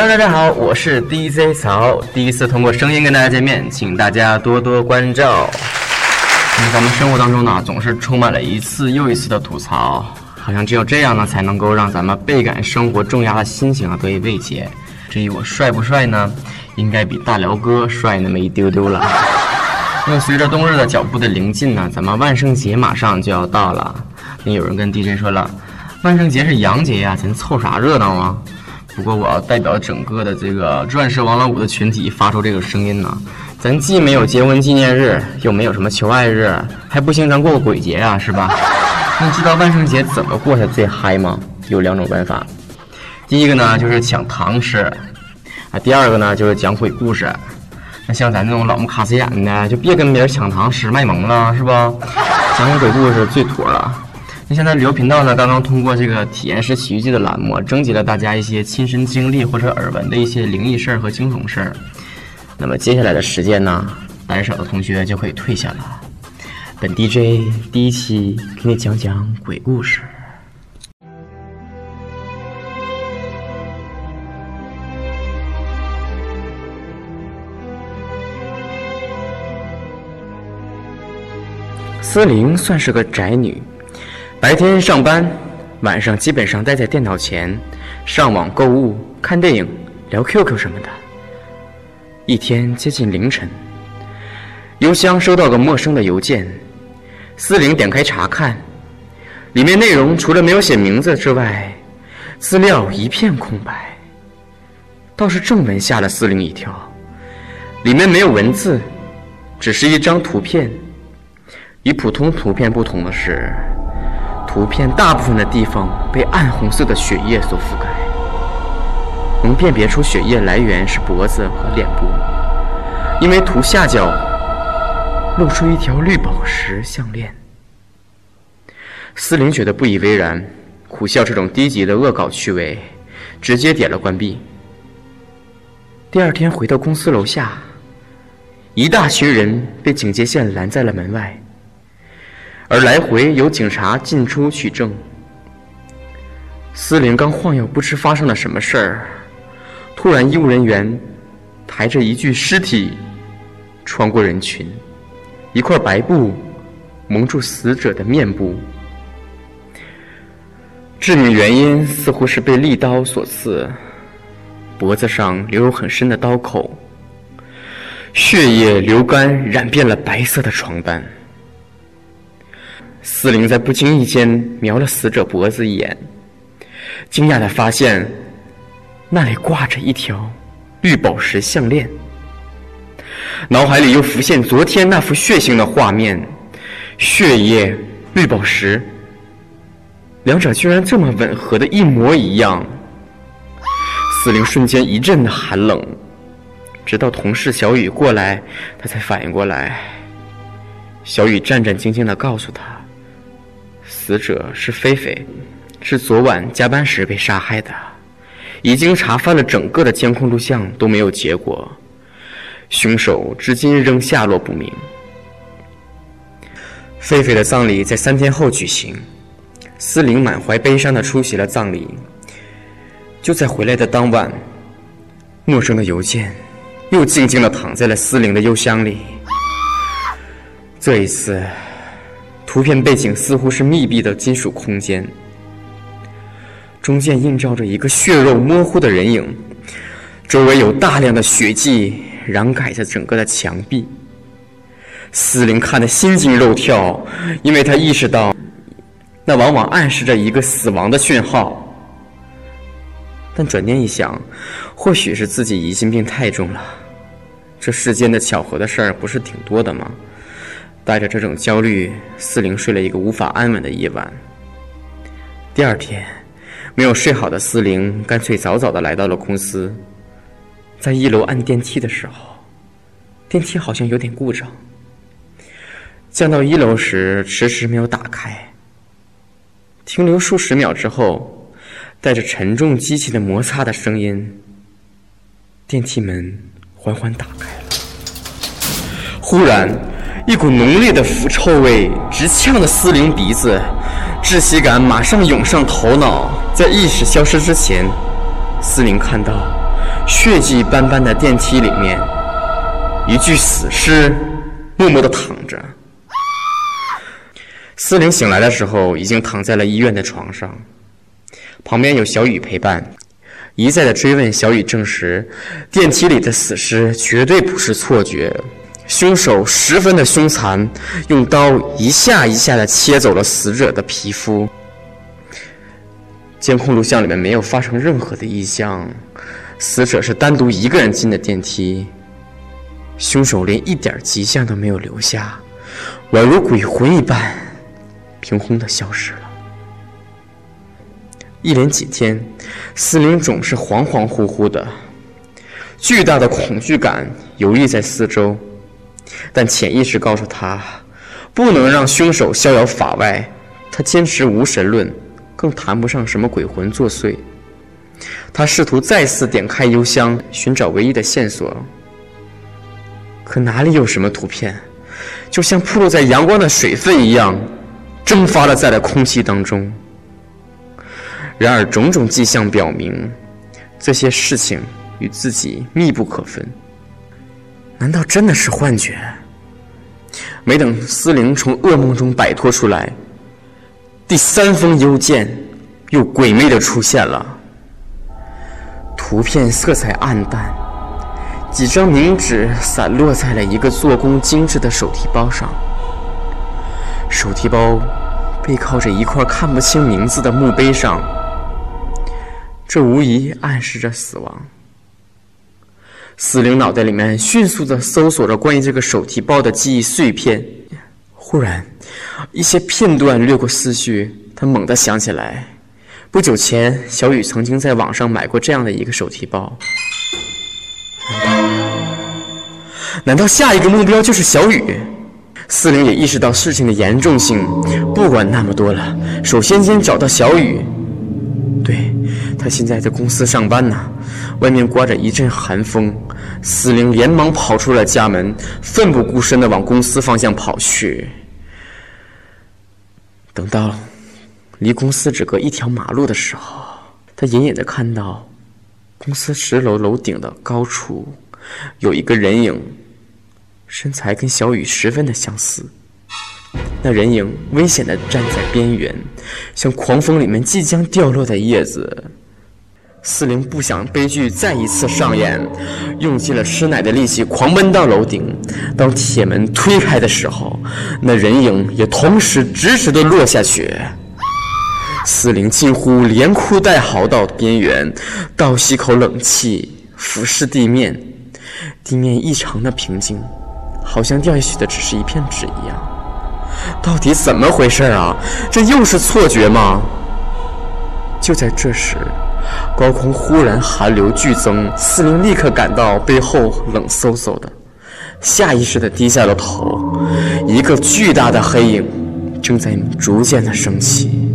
Hello，大家好，我是 DJ 曹，第一次通过声音跟大家见面，请大家多多关照。那咱们生活当中呢，总是充满了一次又一次的吐槽，好像只有这样呢，才能够让咱们倍感生活重压的心情啊得以慰藉。至于我帅不帅呢？应该比大辽哥帅那么一丢丢了。那随着冬日的脚步的临近呢，咱们万圣节马上就要到了。那有人跟 DJ 说了，万圣节是洋节呀，咱凑啥热闹啊？不过我要代表整个的这个钻石王老五的群体发出这个声音呢，咱既没有结婚纪念日，又没有什么求爱日，还不行，咱过个鬼节呀，是吧？那知道万圣节怎么过才最嗨吗？有两种办法，第一个呢就是抢糖吃。啊，第二个呢就是讲鬼故事，那像咱这种老木卡斯眼的，就别跟别人抢糖吃卖萌了，是吧？讲鬼故事最妥了。那现在旅游频道呢，刚刚通过这个体验式奇遇记的栏目，征集了大家一些亲身经历或者耳闻的一些灵异事儿和惊悚事儿。那么接下来的时间呢，胆小的同学就可以退下了。本 DJ 第一期给你讲讲鬼故事。思玲算是个宅女，白天上班，晚上基本上待在电脑前，上网购物、看电影、聊 QQ 什么的。一天接近凌晨，邮箱收到个陌生的邮件，思玲点开查看，里面内容除了没有写名字之外，资料一片空白。倒是正文吓了思玲一跳，里面没有文字，只是一张图片。与普通图片不同的是，图片大部分的地方被暗红色的血液所覆盖，能辨别出血液来源是脖子和脸部，因为图下角露出一条绿宝石项链。思玲觉得不以为然，苦笑这种低级的恶搞趣味，直接点了关闭。第二天回到公司楼下，一大群人被警戒线拦在了门外。而来回有警察进出取证。思玲刚晃悠，不知发生了什么事儿，突然医务人员抬着一具尸体穿过人群，一块白布蒙住死者的面部，致命原因似乎是被利刀所刺，脖子上留有很深的刀口，血液流干染遍了白色的床单。司灵在不经意间瞄了死者脖子一眼，惊讶的发现，那里挂着一条绿宝石项链。脑海里又浮现昨天那幅血腥的画面，血液、绿宝石，两者居然这么吻合的一模一样。司灵瞬间一阵的寒冷，直到同事小雨过来，他才反应过来。小雨战战兢兢的告诉他。死者是菲菲，是昨晚加班时被杀害的。已经查翻了整个的监控录像，都没有结果。凶手至今仍下落不明。菲菲的葬礼在三天后举行，司灵满怀悲伤的出席了葬礼。就在回来的当晚，陌生的邮件又静静的躺在了司灵的邮箱里。这一次。图片背景似乎是密闭的金属空间，中间映照着一个血肉模糊的人影，周围有大量的血迹染盖着整个的墙壁。司灵看得心惊肉跳，因为他意识到，那往往暗示着一个死亡的讯号。但转念一想，或许是自己疑心病太重了，这世间的巧合的事儿不是挺多的吗？带着这种焦虑，四零睡了一个无法安稳的夜晚。第二天，没有睡好的四零干脆早早的来到了公司。在一楼按电梯的时候，电梯好像有点故障。降到一楼时，迟迟没有打开。停留数十秒之后，带着沉重机器的摩擦的声音，电梯门缓缓打开了。忽然。一股浓烈的腐臭味直呛得司灵鼻子，窒息感马上涌上头脑。在意识消失之前，司灵看到血迹斑斑的电梯里面，一具死尸默默地躺着。思玲醒来的时候，已经躺在了医院的床上，旁边有小雨陪伴，一再的追问。小雨证实，电梯里的死尸绝对不是错觉，凶手十分的凶残，用刀一下一下的切走了死者的皮肤。监控录像里面没有发生任何的异象，死者是单独一个人进的电梯，凶手连一点迹象都没有留下，宛如鬼魂一般，凭空的消失了。一连几天，思玲总是恍恍惚惚的，巨大的恐惧感游弋在四周，但潜意识告诉他，不能让凶手逍遥法外。他坚持无神论。更谈不上什么鬼魂作祟。他试图再次点开邮箱，寻找唯一的线索，可哪里有什么图片？就像暴露在阳光的水分一样，蒸发了在了空气当中。然而，种种迹象表明，这些事情与自己密不可分。难道真的是幻觉？没等思灵从噩梦中摆脱出来。第三封邮件又诡秘的出现了，图片色彩暗淡，几张冥纸散落在了一个做工精致的手提包上。手提包背靠着一块看不清名字的墓碑上，这无疑暗示着死亡。死灵脑袋里面迅速的搜索着关于这个手提包的记忆碎片，忽然。一些片段掠过思绪，他猛地想起来，不久前小雨曾经在网上买过这样的一个手提包。难道下一个目标就是小雨？四零也意识到事情的严重性，不管那么多了，首先先找到小雨。他现在在公司上班呢，外面刮着一阵寒风，司令连忙跑出了家门，奋不顾身地往公司方向跑去。等到离公司只隔一条马路的时候，他隐隐的看到公司十楼楼顶的高处有一个人影，身材跟小雨十分的相似。那人影危险的站在边缘，像狂风里面即将掉落的叶子。四零不想悲剧再一次上演，用尽了吃奶的力气狂奔到楼顶。当铁门推开的时候，那人影也同时直直的落下去。四零近乎连哭带嚎到边缘，倒吸口冷气，俯视地面，地面异常的平静，好像掉下去的只是一片纸一样。到底怎么回事啊？这又是错觉吗？就在这时。高空忽然寒流剧增，司令立刻感到背后冷飕飕的，下意识地低下了头。一个巨大的黑影正在逐渐的升起，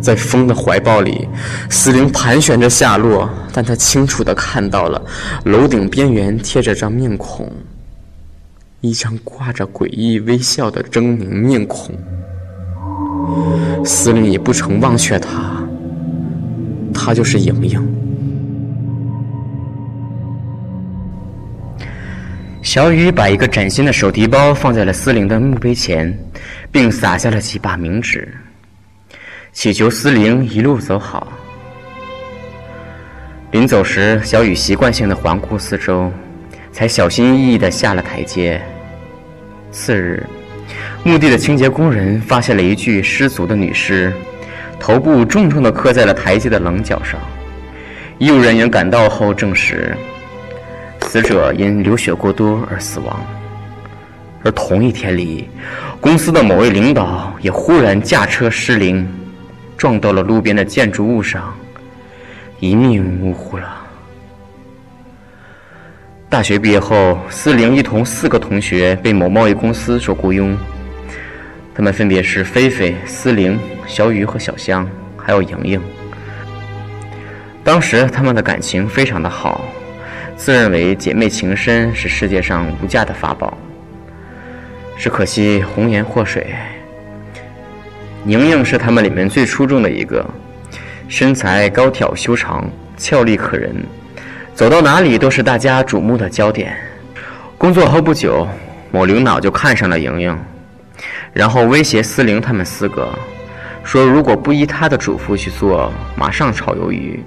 在风的怀抱里，司令盘旋着下落，但他清楚地看到了楼顶边缘贴着张面孔，一张挂着诡异微笑的狰狞面孔。司令也不曾忘却他。她就是莹莹。小雨把一个崭新的手提包放在了思玲的墓碑前，并撒下了几把冥纸，祈求思玲一路走好。临走时，小雨习惯性的环顾四周，才小心翼翼的下了台阶。次日，墓地的清洁工人发现了一具失足的女尸。头部重重地磕在了台阶的棱角上。医务人员赶到后证实，死者因流血过多而死亡。而同一天里，公司的某位领导也忽然驾车失灵，撞到了路边的建筑物上，一命呜呼了。大学毕业后，思玲一同四个同学被某贸易公司所雇佣。他们分别是菲菲、思玲、小雨和小香，还有莹莹。当时他们的感情非常的好，自认为姐妹情深是世界上无价的法宝。只可惜红颜祸水，莹莹是他们里面最出众的一个，身材高挑修长，俏丽可人，走到哪里都是大家瞩目的焦点。工作后不久，某领导就看上了莹莹，然后威胁思玲他们四个，说如果不依他的嘱咐去做，马上炒鱿鱼。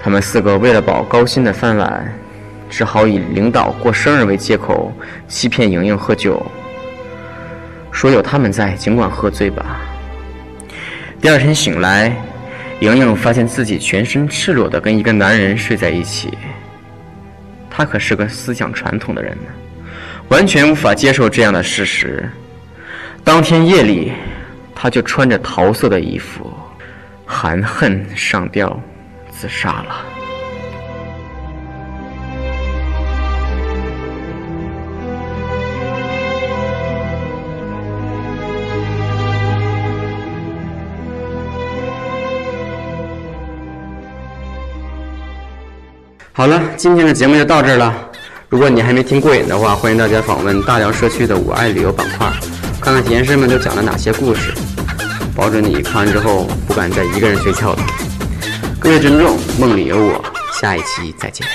他们四个为了保高薪的饭碗，只好以领导过生日为借口，欺骗莹莹喝酒，说有他们在，尽管喝醉吧。第二天醒来，莹莹发现自己全身赤裸的跟一个男人睡在一起。他可是个思想传统的人呢，完全无法接受这样的事实。当天夜里，他就穿着桃色的衣服，含恨上吊，自杀了。好了，今天的节目就到这儿了。如果你还没听过瘾的话，欢迎大家访问大辽社区的“我爱旅游”板块，看看体验师们都讲了哪些故事，保准你看完之后不敢再一个人睡觉了。各位珍重，梦里有我，下一期再见。